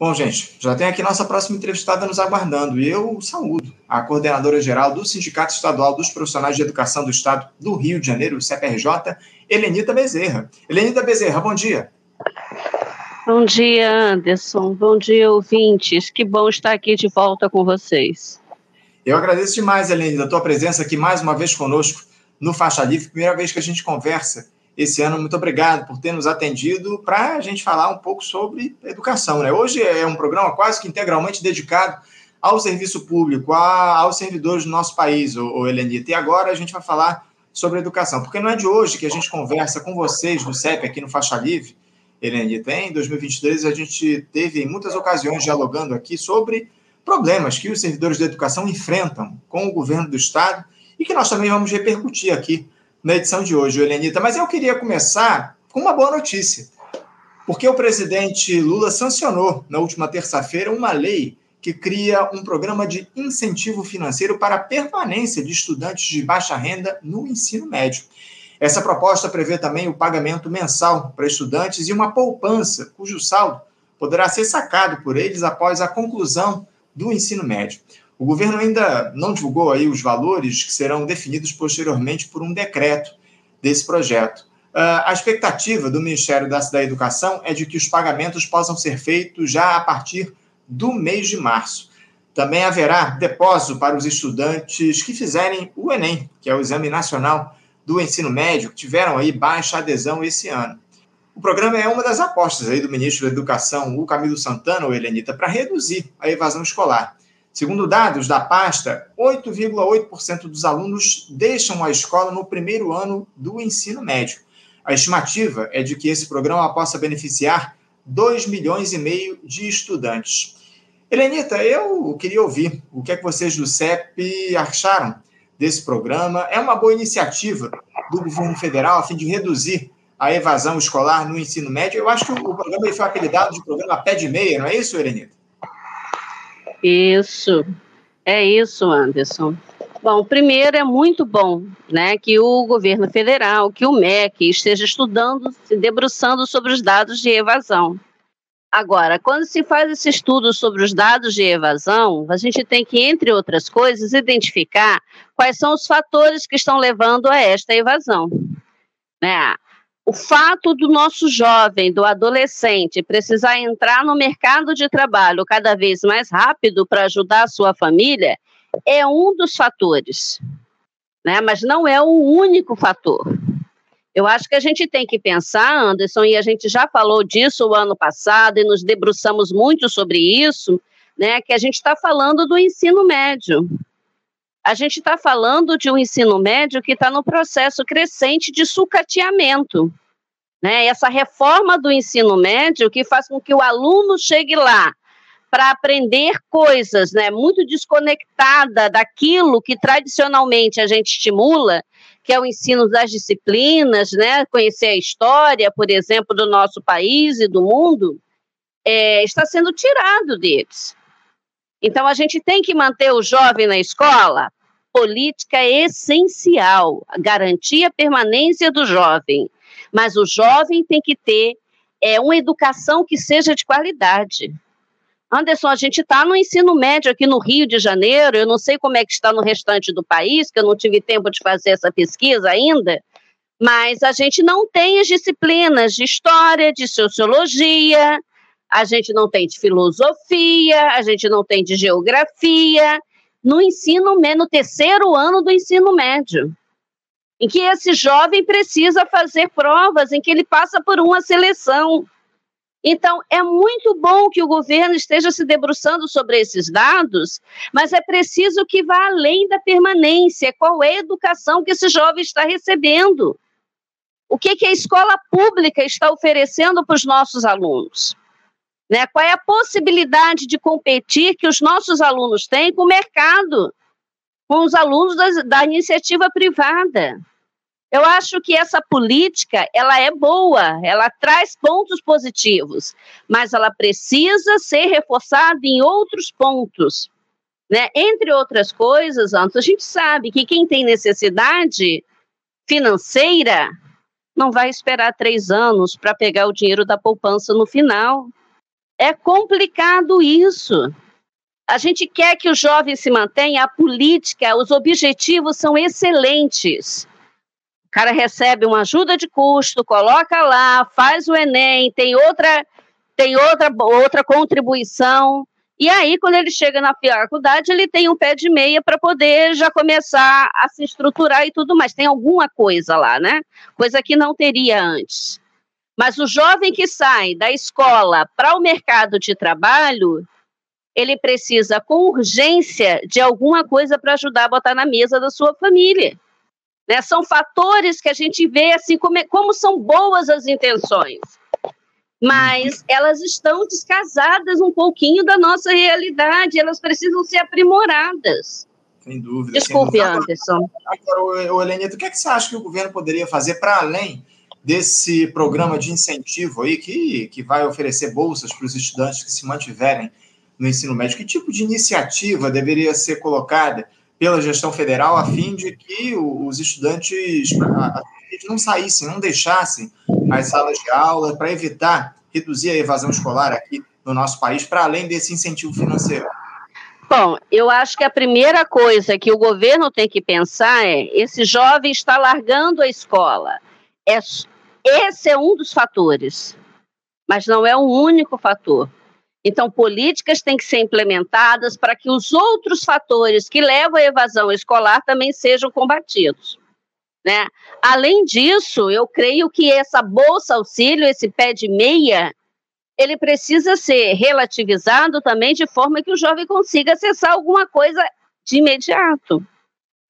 Bom, gente, já tem aqui nossa próxima entrevistada nos aguardando. E eu saúdo a coordenadora geral do Sindicato Estadual dos Profissionais de Educação do Estado do Rio de Janeiro, o CPRJ, Helenita Bezerra. Helenita Bezerra, bom dia. Bom dia, Anderson. Bom dia, ouvintes. Que bom estar aqui de volta com vocês. Eu agradeço demais, Helenita, a tua presença aqui mais uma vez conosco no Faixa Livre. Primeira vez que a gente conversa esse ano. Muito obrigado por ter nos atendido para a gente falar um pouco sobre educação. Né? Hoje é um programa quase que integralmente dedicado ao serviço público, a, aos servidores do nosso país, o, o. E agora a gente vai falar sobre educação, porque não é de hoje que a gente conversa com vocês do CEP aqui no Faixa Livre, Helenita. Em 2023 a gente teve muitas ocasiões dialogando aqui sobre problemas que os servidores da educação enfrentam com o governo do Estado e que nós também vamos repercutir aqui na edição de hoje, Helenita. Mas eu queria começar com uma boa notícia, porque o presidente Lula sancionou na última terça-feira uma lei que cria um programa de incentivo financeiro para a permanência de estudantes de baixa renda no ensino médio. Essa proposta prevê também o pagamento mensal para estudantes e uma poupança, cujo saldo poderá ser sacado por eles após a conclusão do ensino médio. O governo ainda não divulgou aí os valores que serão definidos posteriormente por um decreto desse projeto. Uh, a expectativa do Ministério da, da Educação é de que os pagamentos possam ser feitos já a partir do mês de março. Também haverá depósito para os estudantes que fizerem o Enem, que é o Exame Nacional do Ensino Médio, que tiveram aí baixa adesão esse ano. O programa é uma das apostas aí do ministro da Educação, o Camilo Santana, ou Helenita, para reduzir a evasão escolar. Segundo dados da pasta, 8,8% dos alunos deixam a escola no primeiro ano do ensino médio. A estimativa é de que esse programa possa beneficiar 2 milhões e meio de estudantes. Helenita, eu queria ouvir o que é que vocês do CEP acharam desse programa. É uma boa iniciativa do governo federal a fim de reduzir a evasão escolar no ensino médio. Eu acho que o programa foi apelidado de programa pé de meia, não é isso, Helenita? Isso, é isso, Anderson. Bom, primeiro é muito bom né, que o governo federal, que o MEC esteja estudando, se debruçando sobre os dados de evasão. Agora, quando se faz esse estudo sobre os dados de evasão, a gente tem que, entre outras coisas, identificar quais são os fatores que estão levando a esta evasão. Né? O fato do nosso jovem, do adolescente, precisar entrar no mercado de trabalho cada vez mais rápido para ajudar a sua família é um dos fatores, né? mas não é o único fator. Eu acho que a gente tem que pensar, Anderson, e a gente já falou disso o ano passado e nos debruçamos muito sobre isso, né, que a gente está falando do ensino médio. A gente está falando de um ensino médio que está no processo crescente de sucateamento. Né? Essa reforma do ensino médio que faz com que o aluno chegue lá para aprender coisas né, muito desconectada daquilo que tradicionalmente a gente estimula, que é o ensino das disciplinas, né, conhecer a história, por exemplo, do nosso país e do mundo, é, está sendo tirado deles. Então, a gente tem que manter o jovem na escola? Política essencial, garantir a permanência do jovem. Mas o jovem tem que ter é, uma educação que seja de qualidade. Anderson, a gente está no ensino médio aqui no Rio de Janeiro, eu não sei como é que está no restante do país, que eu não tive tempo de fazer essa pesquisa ainda, mas a gente não tem as disciplinas de história, de sociologia, a gente não tem de filosofia, a gente não tem de geografia, no ensino no terceiro ano do ensino médio, em que esse jovem precisa fazer provas, em que ele passa por uma seleção. Então, é muito bom que o governo esteja se debruçando sobre esses dados, mas é preciso que vá além da permanência. Qual é a educação que esse jovem está recebendo? O que, que a escola pública está oferecendo para os nossos alunos? Né? Qual é a possibilidade de competir que os nossos alunos têm com o mercado, com os alunos da, da iniciativa privada? Eu acho que essa política ela é boa, ela traz pontos positivos, mas ela precisa ser reforçada em outros pontos. Né? Entre outras coisas, Antos, a gente sabe que quem tem necessidade financeira não vai esperar três anos para pegar o dinheiro da poupança no final. É complicado isso. A gente quer que o jovem se mantenha, a política, os objetivos são excelentes. O cara recebe uma ajuda de custo, coloca lá, faz o Enem, tem outra, tem outra, outra contribuição. E aí, quando ele chega na faculdade, ele tem um pé de meia para poder já começar a se estruturar e tudo mais. Tem alguma coisa lá, né? Coisa que não teria antes. Mas o jovem que sai da escola para o mercado de trabalho, ele precisa com urgência de alguma coisa para ajudar a botar na mesa da sua família. Né? São fatores que a gente vê assim como, é, como são boas as intenções, mas elas estão descasadas um pouquinho da nossa realidade, elas precisam ser aprimoradas. Sem dúvida. Desculpe, sem dúvida. Anderson. Agora, o que, é que você acha que o governo poderia fazer para além desse programa de incentivo aí que, que vai oferecer bolsas para os estudantes que se mantiverem no ensino médio? Que tipo de iniciativa deveria ser colocada pela gestão federal a fim de que os estudantes não saíssem, não deixassem as salas de aula para evitar reduzir a evasão escolar aqui no nosso país, para além desse incentivo financeiro? Bom, eu acho que a primeira coisa que o governo tem que pensar é: esse jovem está largando a escola. É, esse é um dos fatores, mas não é o único fator. Então, políticas têm que ser implementadas para que os outros fatores que levam à evasão escolar também sejam combatidos. Né? Além disso, eu creio que essa bolsa auxílio, esse pé de meia, ele precisa ser relativizado também de forma que o jovem consiga acessar alguma coisa de imediato.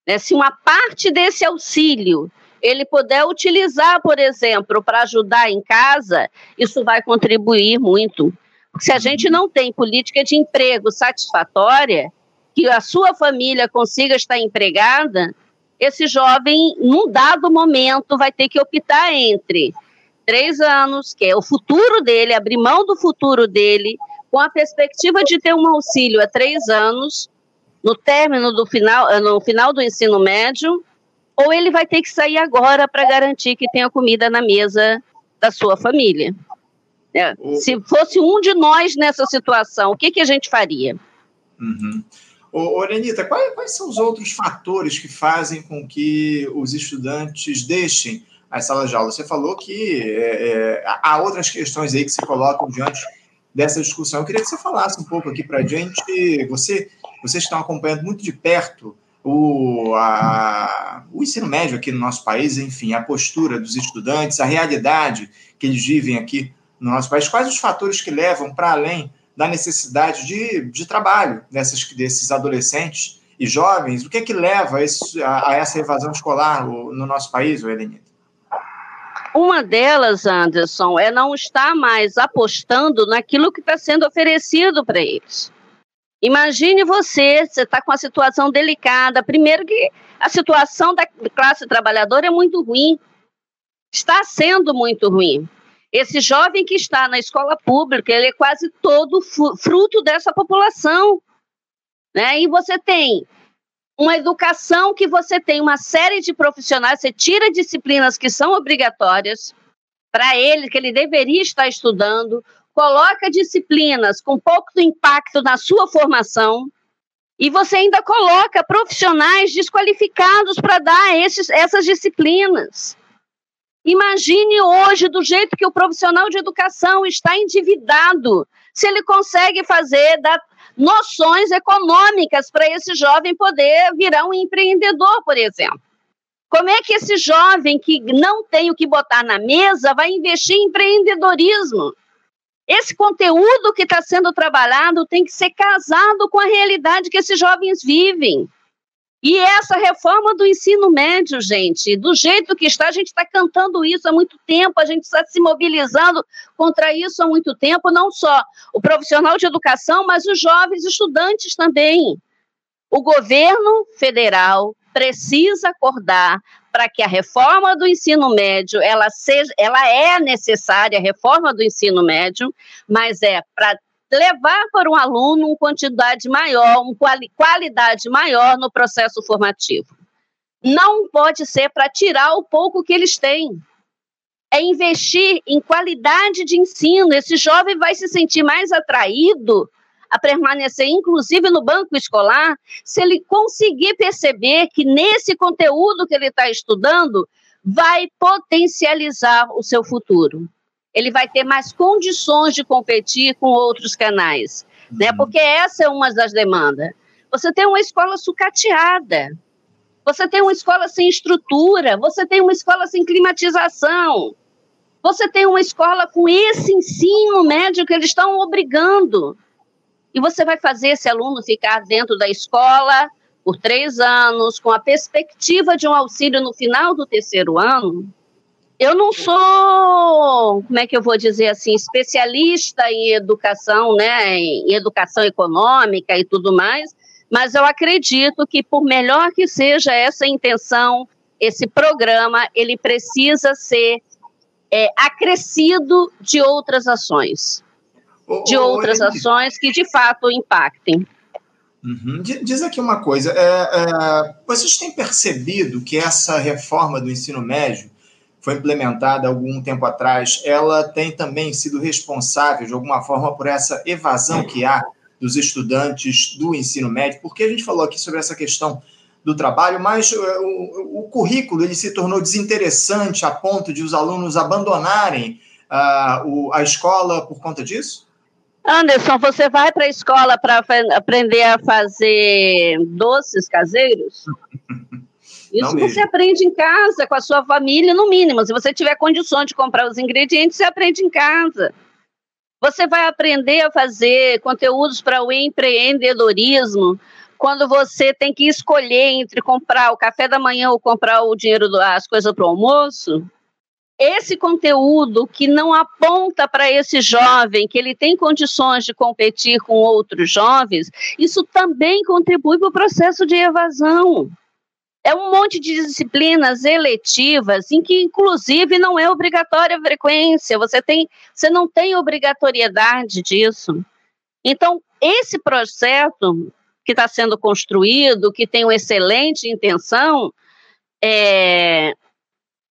Né? Se uma parte desse auxílio ele puder utilizar, por exemplo, para ajudar em casa, isso vai contribuir muito. Porque se a gente não tem política de emprego satisfatória, que a sua família consiga estar empregada, esse jovem, num dado momento, vai ter que optar entre três anos, que é o futuro dele, abrir mão do futuro dele, com a perspectiva de ter um auxílio a três anos, no término do final, no final do ensino médio, ou ele vai ter que sair agora para garantir que tenha comida na mesa da sua família. É, se fosse um de nós nessa situação, o que, que a gente faria? Uhum. Ô, ô Lenita, quais, quais, são os outros fatores que fazem com que os estudantes deixem as salas de aula? Você falou que é, é, há outras questões aí que se colocam diante dessa discussão. Eu queria que você falasse um pouco aqui para a gente. Você, vocês estão acompanhando muito de perto o, a, o ensino médio aqui no nosso país, enfim, a postura dos estudantes, a realidade que eles vivem aqui no nosso país, quais os fatores que levam para além da necessidade de, de trabalho dessas, desses adolescentes e jovens, o que é que leva a, esse, a, a essa evasão escolar no nosso país, Elenita? Uma delas, Anderson, é não estar mais apostando naquilo que está sendo oferecido para eles. Imagine você, você está com uma situação delicada. Primeiro que a situação da classe trabalhadora é muito ruim. Está sendo muito ruim. Esse jovem que está na escola pública, ele é quase todo fruto dessa população. Né? E você tem uma educação que você tem uma série de profissionais, você tira disciplinas que são obrigatórias para ele, que ele deveria estar estudando, coloca disciplinas com pouco impacto na sua formação e você ainda coloca profissionais desqualificados para dar esses, essas disciplinas. Imagine hoje, do jeito que o profissional de educação está endividado, se ele consegue fazer dar noções econômicas para esse jovem poder virar um empreendedor, por exemplo. Como é que esse jovem que não tem o que botar na mesa vai investir em empreendedorismo? Esse conteúdo que está sendo trabalhado tem que ser casado com a realidade que esses jovens vivem. E essa reforma do ensino médio, gente, do jeito que está, a gente está cantando isso há muito tempo, a gente está se mobilizando contra isso há muito tempo, não só o profissional de educação, mas os jovens estudantes também. O governo federal precisa acordar para que a reforma do ensino médio ela seja, ela é necessária, a reforma do ensino médio, mas é para levar para um aluno uma quantidade maior, uma qualidade maior no processo formativo. Não pode ser para tirar o pouco que eles têm. é investir em qualidade de ensino. Esse jovem vai se sentir mais atraído a permanecer, inclusive no banco escolar, se ele conseguir perceber que nesse conteúdo que ele está estudando vai potencializar o seu futuro. Ele vai ter mais condições de competir com outros canais, né? uhum. né? Porque essa é uma das demandas. Você tem uma escola sucateada, você tem uma escola sem estrutura, você tem uma escola sem climatização, você tem uma escola com esse ensino médio que eles estão obrigando. E você vai fazer esse aluno ficar dentro da escola por três anos, com a perspectiva de um auxílio no final do terceiro ano. Eu não sou, como é que eu vou dizer assim, especialista em educação, né, em educação econômica e tudo mais, mas eu acredito que, por melhor que seja essa intenção, esse programa, ele precisa ser é, acrescido de outras ações. De outras ações que, de fato, impactem. Uhum. Diz aqui uma coisa: é, é, vocês têm percebido que essa reforma do ensino médio foi implementada algum tempo atrás, ela tem também sido responsável, de alguma forma, por essa evasão que há dos estudantes do ensino médio, porque a gente falou aqui sobre essa questão do trabalho, mas uh, o, o currículo ele se tornou desinteressante a ponto de os alunos abandonarem uh, o, a escola por conta disso? Anderson, você vai para a escola para aprender a fazer doces caseiros? Isso Não você mesmo. aprende em casa, com a sua família, no mínimo. Se você tiver condições de comprar os ingredientes, você aprende em casa. Você vai aprender a fazer conteúdos para o empreendedorismo quando você tem que escolher entre comprar o café da manhã ou comprar o dinheiro das coisas para o almoço. Esse conteúdo que não aponta para esse jovem que ele tem condições de competir com outros jovens, isso também contribui para o processo de evasão é um monte de disciplinas eletivas em que, inclusive, não é obrigatória a frequência, você, tem, você não tem obrigatoriedade disso. Então, esse projeto que está sendo construído, que tem uma excelente intenção, é,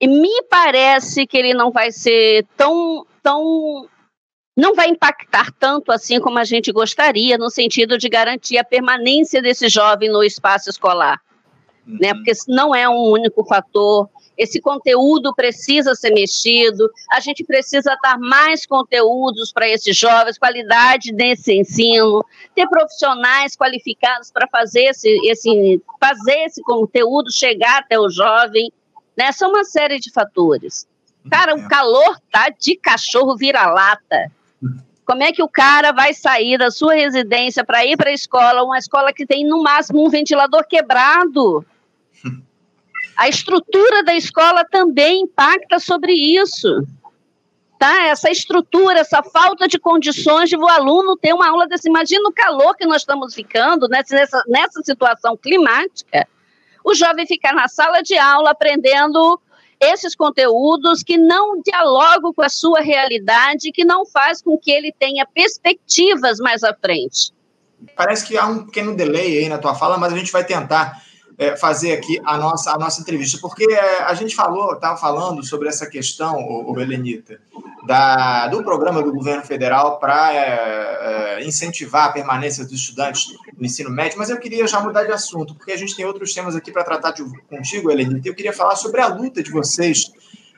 me parece que ele não vai ser tão, tão não vai impactar tanto assim como a gente gostaria, no sentido de garantir a permanência desse jovem no espaço escolar né? Porque não é um único fator. Esse conteúdo precisa ser mexido, a gente precisa dar mais conteúdos para esses jovens, qualidade desse ensino, ter profissionais qualificados para fazer esse, esse, fazer esse conteúdo chegar até o jovem. Né? São uma série de fatores. Cara, o calor tá de cachorro vira-lata. Como é que o cara vai sair da sua residência para ir para a escola, uma escola que tem no máximo um ventilador quebrado? A estrutura da escola também impacta sobre isso. Tá? Essa estrutura, essa falta de condições de o aluno ter uma aula desse. Imagina o calor que nós estamos ficando nessa, nessa situação climática. O jovem ficar na sala de aula aprendendo esses conteúdos que não dialogam com a sua realidade, que não faz com que ele tenha perspectivas mais à frente. Parece que há um pequeno delay aí na tua fala, mas a gente vai tentar é, fazer aqui a nossa, a nossa entrevista, porque é, a gente falou, estava falando sobre essa questão, o, o Helenita, da, do programa do governo federal para é, é, incentivar a permanência dos estudantes no ensino médio, mas eu queria já mudar de assunto, porque a gente tem outros temas aqui para tratar de, contigo, Helenita, eu queria falar sobre a luta de vocês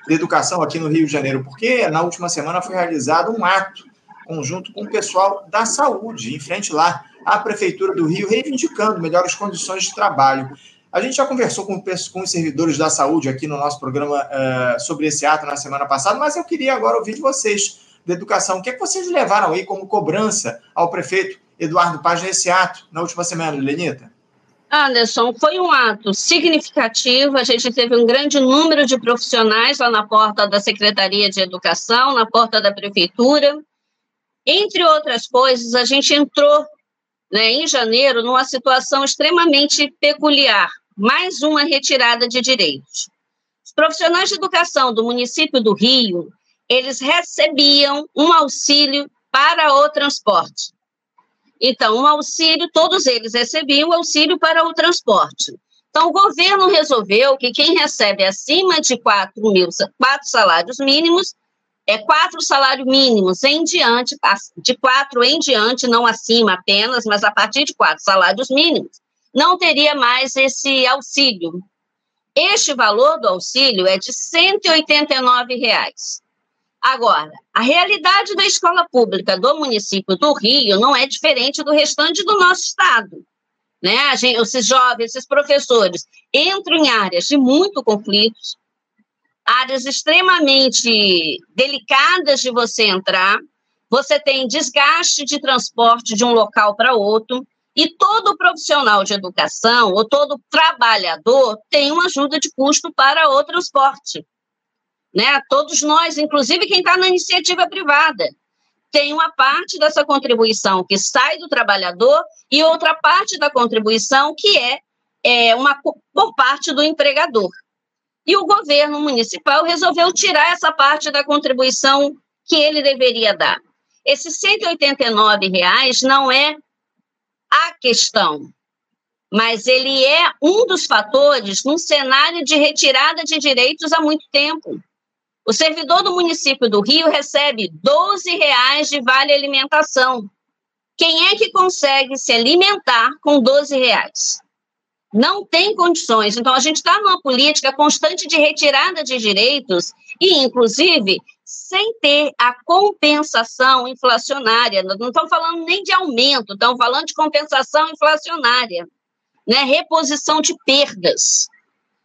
de educação aqui no Rio de Janeiro, porque na última semana foi realizado um ato conjunto com o pessoal da saúde, em frente lá à Prefeitura do Rio, reivindicando melhores condições de trabalho. A gente já conversou com, com os servidores da saúde aqui no nosso programa uh, sobre esse ato na semana passada, mas eu queria agora ouvir de vocês, da educação. O que, é que vocês levaram aí como cobrança ao prefeito Eduardo Paz nesse ato na última semana, Lenita? Anderson, foi um ato significativo. A gente teve um grande número de profissionais lá na porta da Secretaria de Educação, na porta da Prefeitura. Entre outras coisas, a gente entrou né, em janeiro numa situação extremamente peculiar, mais uma retirada de direitos. Os profissionais de educação do município do Rio, eles recebiam um auxílio para o transporte. Então, um auxílio, todos eles recebiam o auxílio para o transporte. Então, o governo resolveu que quem recebe acima de 4 mil, quatro salários mínimos, é quatro salários mínimos em diante, de quatro em diante, não acima apenas, mas a partir de quatro salários mínimos, não teria mais esse auxílio. Este valor do auxílio é de 189 reais. Agora, a realidade da escola pública do município do Rio não é diferente do restante do nosso estado. Né? Gente, esses jovens, esses professores entram em áreas de muito conflitos, áreas extremamente delicadas de você entrar, você tem desgaste de transporte de um local para outro, e todo profissional de educação ou todo trabalhador tem uma ajuda de custo para o transporte. Né? Todos nós, inclusive quem está na iniciativa privada, tem uma parte dessa contribuição que sai do trabalhador e outra parte da contribuição que é, é uma por parte do empregador. E o governo municipal resolveu tirar essa parte da contribuição que ele deveria dar. Esses 189 reais não é a questão, mas ele é um dos fatores num cenário de retirada de direitos há muito tempo. O servidor do município do Rio recebe 12 reais de vale alimentação. Quem é que consegue se alimentar com 12 reais? Não tem condições. Então, a gente está numa política constante de retirada de direitos e, inclusive, sem ter a compensação inflacionária. Não estamos falando nem de aumento, estamos falando de compensação inflacionária, né? reposição de perdas.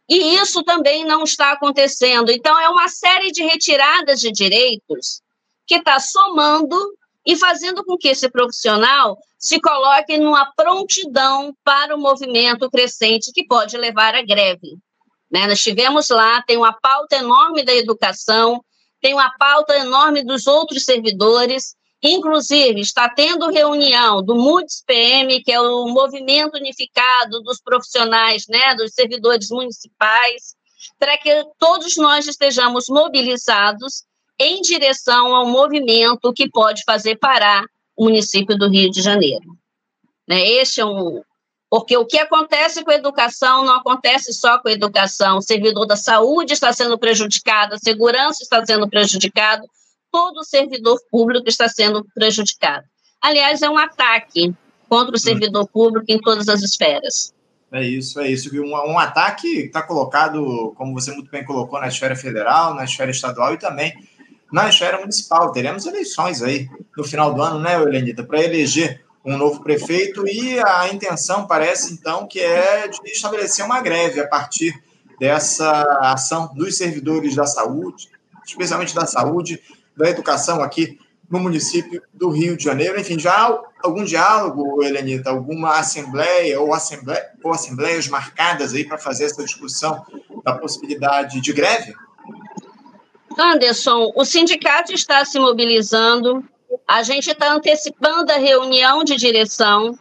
E isso também não está acontecendo. Então, é uma série de retiradas de direitos que está somando e fazendo com que esse profissional se coloque numa prontidão para o movimento crescente que pode levar à greve. Né? Nós tivemos lá, tem uma pauta enorme da educação, tem uma pauta enorme dos outros servidores, inclusive está tendo reunião do MUDES PM, que é o Movimento Unificado dos Profissionais, né, dos servidores municipais, para que todos nós estejamos mobilizados em direção ao movimento que pode fazer parar o município do Rio de Janeiro. Né? Este é um, porque o que acontece com a educação não acontece só com a educação. O servidor da saúde está sendo prejudicado, a segurança está sendo prejudicado, todo o servidor público está sendo prejudicado. Aliás, é um ataque contra o servidor público em todas as esferas. É isso, é isso. Um, um ataque está colocado, como você muito bem colocou, na esfera federal, na esfera estadual e também na esfera municipal. Teremos eleições aí no final do ano, né, Helenita, para eleger um novo prefeito e a intenção parece então que é de estabelecer uma greve a partir dessa ação dos servidores da saúde, especialmente da saúde, da educação aqui no município do Rio de Janeiro. Enfim, já há algum diálogo, Helenita, alguma assembleia ou, assembleia, ou assembleias marcadas aí para fazer essa discussão da possibilidade de greve? Anderson, o sindicato está se mobilizando a gente está antecipando a reunião de direção,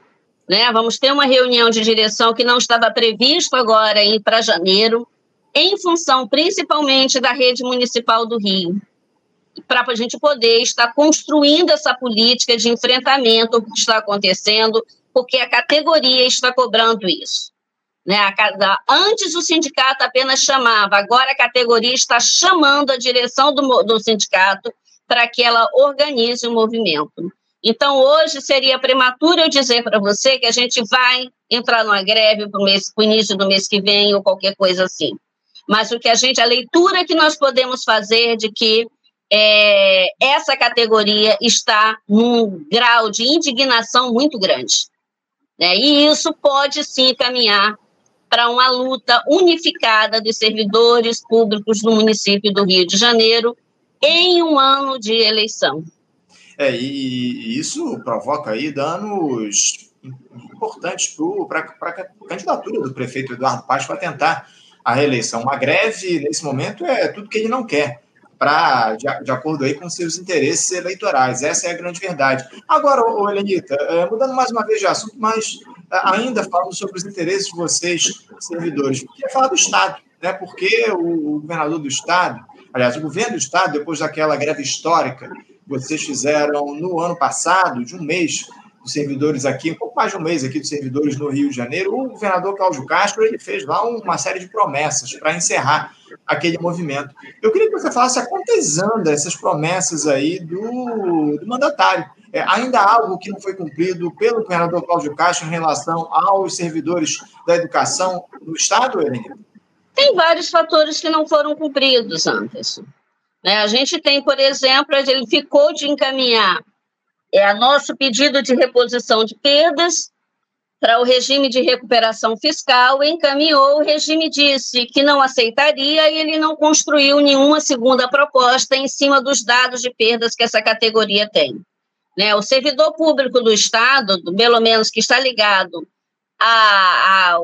né? Vamos ter uma reunião de direção que não estava previsto agora para janeiro, em função principalmente da rede municipal do Rio, para a gente poder estar construindo essa política de enfrentamento que está acontecendo, porque a categoria está cobrando isso. Né? Antes o sindicato apenas chamava, agora a categoria está chamando a direção do, do sindicato para que ela organize o movimento. Então, hoje seria prematuro eu dizer para você que a gente vai entrar numa greve para o início do mês que vem ou qualquer coisa assim. Mas o que a gente, a leitura que nós podemos fazer de que é, essa categoria está num grau de indignação muito grande. Né? E isso pode sim caminhar para uma luta unificada dos servidores públicos do município do Rio de Janeiro em um ano de eleição. É, e, isso provoca aí danos importantes para a candidatura do prefeito Eduardo Paz para tentar a reeleição. Uma greve, nesse momento, é tudo que ele não quer, pra, de, de acordo aí com seus interesses eleitorais. Essa é a grande verdade. Agora, ô, Helenita, é, mudando mais uma vez de assunto, mas ainda falando sobre os interesses de vocês, servidores, eu queria falar do Estado, né? porque o, governador do Estado Aliás, o governo do Estado, depois daquela greve histórica que vocês fizeram no ano passado, de um mês, dos servidores aqui, um pouco mais de um mês aqui dos servidores no Rio de Janeiro, o governador Cláudio Castro ele fez lá uma série de promessas para encerrar aquele movimento. Eu queria que você falasse a quantas anda essas promessas aí do, do mandatário. É, ainda há algo que não foi cumprido pelo governador Cláudio Castro em relação aos servidores da educação do Estado, Helena? Tem vários fatores que não foram cumpridos, Anderson. Né? A gente tem, por exemplo, ele ficou de encaminhar é, nosso pedido de reposição de perdas para o regime de recuperação fiscal, encaminhou, o regime disse que não aceitaria e ele não construiu nenhuma segunda proposta em cima dos dados de perdas que essa categoria tem. Né? O servidor público do Estado, pelo menos que está ligado a, a,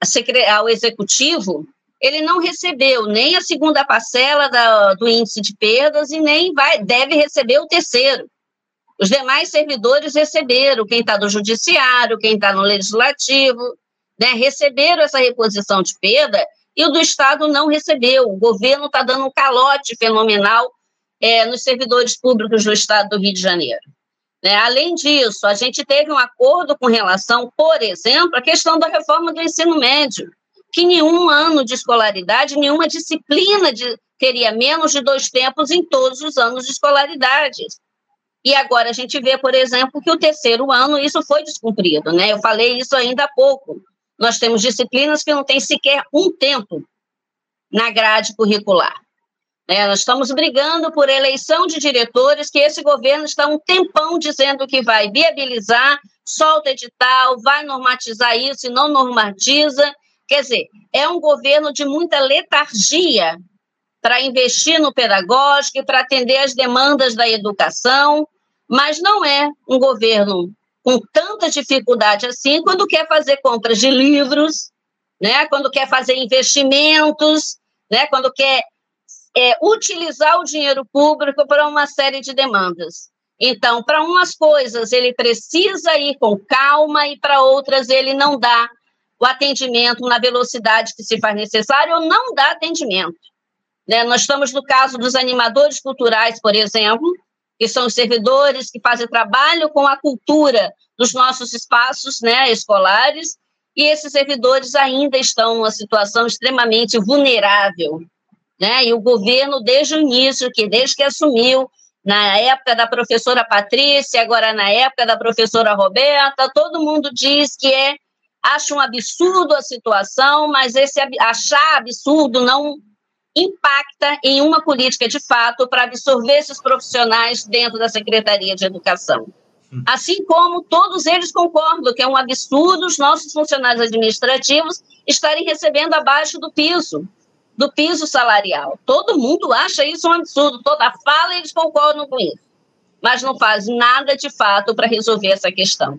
a, ao executivo, ele não recebeu nem a segunda parcela da, do índice de perdas e nem vai, deve receber o terceiro. Os demais servidores receberam, quem está do judiciário, quem está no legislativo, né, receberam essa reposição de perda e o do Estado não recebeu. O governo está dando um calote fenomenal é, nos servidores públicos do Estado do Rio de Janeiro. Né? Além disso, a gente teve um acordo com relação, por exemplo, à questão da reforma do ensino médio, que nenhum ano de escolaridade, nenhuma disciplina de, teria menos de dois tempos em todos os anos de escolaridade. E agora a gente vê, por exemplo, que o terceiro ano isso foi descumprido, né? Eu falei isso ainda há pouco. Nós temos disciplinas que não têm sequer um tempo na grade curricular. É, nós estamos brigando por eleição de diretores que esse governo está um tempão dizendo que vai viabilizar, solta edital, vai normatizar isso e não normatiza. Quer dizer, é um governo de muita letargia para investir no pedagógico e para atender as demandas da educação, mas não é um governo com tanta dificuldade assim quando quer fazer compras de livros, né? quando quer fazer investimentos, né? quando quer é, utilizar o dinheiro público para uma série de demandas. Então, para umas coisas ele precisa ir com calma e para outras ele não dá o atendimento na velocidade que se faz necessário ou não dá atendimento. Né? Nós estamos no caso dos animadores culturais, por exemplo, que são os servidores que fazem trabalho com a cultura dos nossos espaços né, escolares, e esses servidores ainda estão numa situação extremamente vulnerável. Né? E o governo, desde o início, que desde que assumiu, na época da professora Patrícia, agora na época da professora Roberta, todo mundo diz que é acha um absurdo a situação, mas esse achar absurdo não impacta em uma política de fato para absorver esses profissionais dentro da Secretaria de Educação. Hum. Assim como todos eles concordam que é um absurdo os nossos funcionários administrativos estarem recebendo abaixo do piso, do piso salarial. Todo mundo acha isso um absurdo, toda fala eles concordam com isso, mas não fazem nada de fato para resolver essa questão.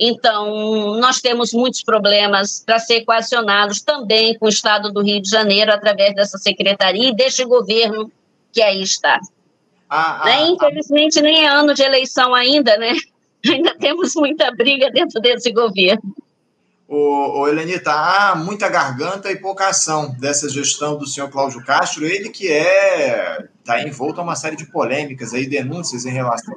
Então, nós temos muitos problemas para ser equacionados também com o Estado do Rio de Janeiro, através dessa secretaria e deste governo que aí está. Ah, ah, né? Infelizmente, ah, nem é ano de eleição ainda, né? Ainda temos muita briga dentro desse governo. O, o Helenita, há muita garganta e pouca ação dessa gestão do senhor Cláudio Castro, ele que é está envolto a uma série de polêmicas aí, denúncias em relação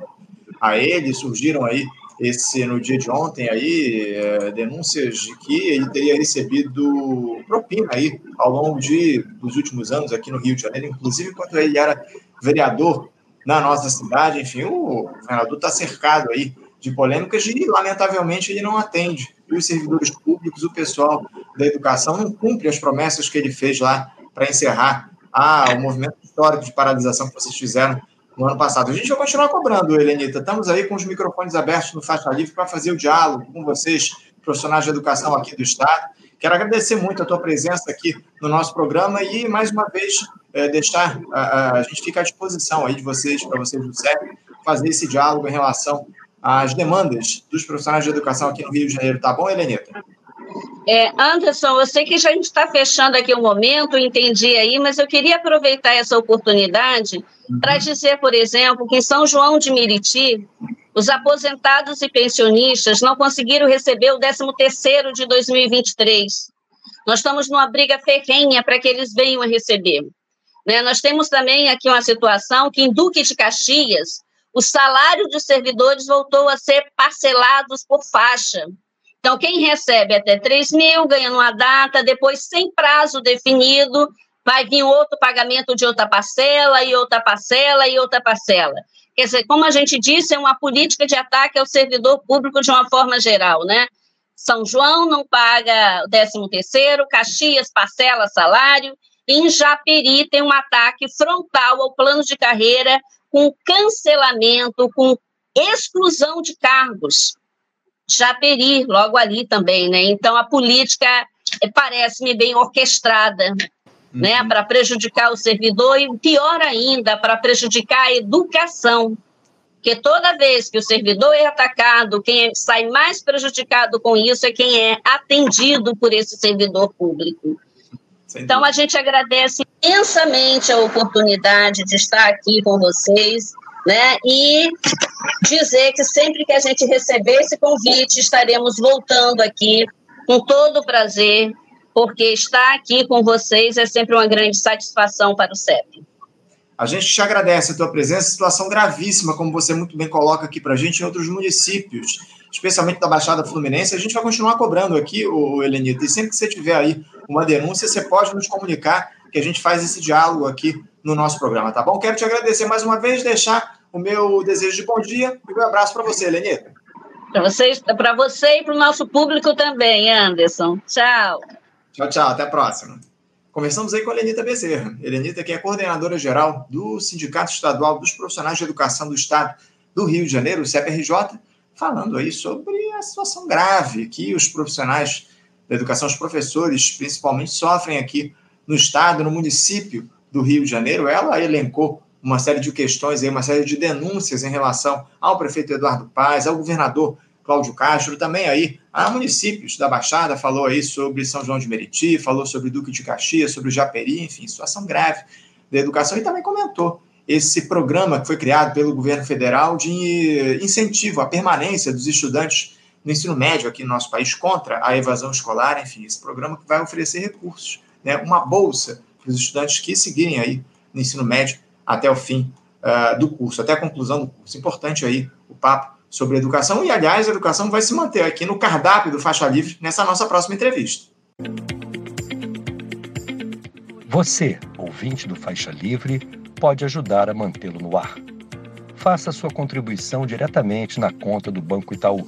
a ele, surgiram aí esse no dia de ontem aí é, denúncias de que ele teria recebido propina aí ao longo de, dos últimos anos aqui no Rio de Janeiro, inclusive quando ele era vereador na nossa cidade. Enfim, o governador está cercado aí de polêmicas e, lamentavelmente, ele não atende. Os servidores públicos, o pessoal da educação, não cumpre as promessas que ele fez lá para encerrar ah, o movimento histórico de paralisação que vocês fizeram no ano passado. A gente vai continuar cobrando, Helenita. Estamos aí com os microfones abertos no Faixa Livre para fazer o diálogo com vocês, profissionais de educação aqui do Estado. Quero agradecer muito a tua presença aqui no nosso programa e, mais uma vez, é, deixar a, a, gente fica à disposição aí de vocês, para vocês do CEP, fazer esse diálogo em relação às demandas dos profissionais de educação aqui no Rio de Janeiro. Tá bom, Helenita? É, Anderson, eu sei que já a gente está fechando aqui o um momento, entendi aí, mas eu queria aproveitar essa oportunidade uhum. para dizer, por exemplo, que em São João de Miriti, os aposentados e pensionistas não conseguiram receber o 13º de 2023. Nós estamos numa briga ferrenha para que eles venham a receber. Né? Nós temos também aqui uma situação que em Duque de Caxias, o salário dos servidores voltou a ser parcelados por faixa. Então, quem recebe até 3 mil ganha numa data, depois, sem prazo definido, vai vir outro pagamento de outra parcela, e outra parcela, e outra parcela. Quer dizer, como a gente disse, é uma política de ataque ao servidor público de uma forma geral, né? São João não paga o 13 terceiro, Caxias parcela salário, em Japeri tem um ataque frontal ao plano de carreira com cancelamento, com exclusão de cargos. Japeri, logo ali também, né? Então a política eh, parece-me bem orquestrada, né, uhum. para prejudicar o servidor e pior ainda, para prejudicar a educação. Porque toda vez que o servidor é atacado, quem sai mais prejudicado com isso é quem é atendido por esse servidor público. Então, a gente agradece imensamente a oportunidade de estar aqui com vocês, né? E dizer que sempre que a gente receber esse convite, estaremos voltando aqui com todo prazer porque estar aqui com vocês é sempre uma grande satisfação para o CEP. A gente te agradece a tua presença, situação gravíssima, como você muito bem coloca aqui para a gente, em outros municípios, especialmente da Baixada Fluminense. A gente vai continuar cobrando aqui, o Helenita, e sempre que você tiver aí uma denúncia, você pode nos comunicar, que a gente faz esse diálogo aqui no nosso programa, tá bom? Quero te agradecer mais uma vez, deixar o meu desejo de bom dia e um abraço para você, Helenita. Para você, você e para o nosso público também, Anderson. Tchau. Tchau, tchau. Até a próxima. Conversamos aí com a Helenita Bezerra. Helenita, que é coordenadora geral do Sindicato Estadual dos Profissionais de Educação do Estado do Rio de Janeiro, o CPRJ, falando aí sobre a situação grave que os profissionais da educação, os professores, principalmente, sofrem aqui no Estado, no município do Rio de Janeiro. Ela elencou uma série de questões, uma série de denúncias em relação ao prefeito Eduardo Paz, ao governador Cláudio Castro, também aí a municípios da Baixada, falou aí sobre São João de Meriti, falou sobre Duque de Caxias, sobre o Japeri, enfim, situação grave da educação, e também comentou esse programa que foi criado pelo governo federal de incentivo à permanência dos estudantes no ensino médio aqui no nosso país contra a evasão escolar, enfim, esse programa que vai oferecer recursos, né, uma bolsa para os estudantes que seguirem aí no ensino médio até o fim uh, do curso, até a conclusão do curso. Importante aí o papo sobre educação. E, aliás, a educação vai se manter aqui no cardápio do Faixa Livre nessa nossa próxima entrevista. Você, ouvinte do Faixa Livre, pode ajudar a mantê-lo no ar. Faça sua contribuição diretamente na conta do Banco Itaú,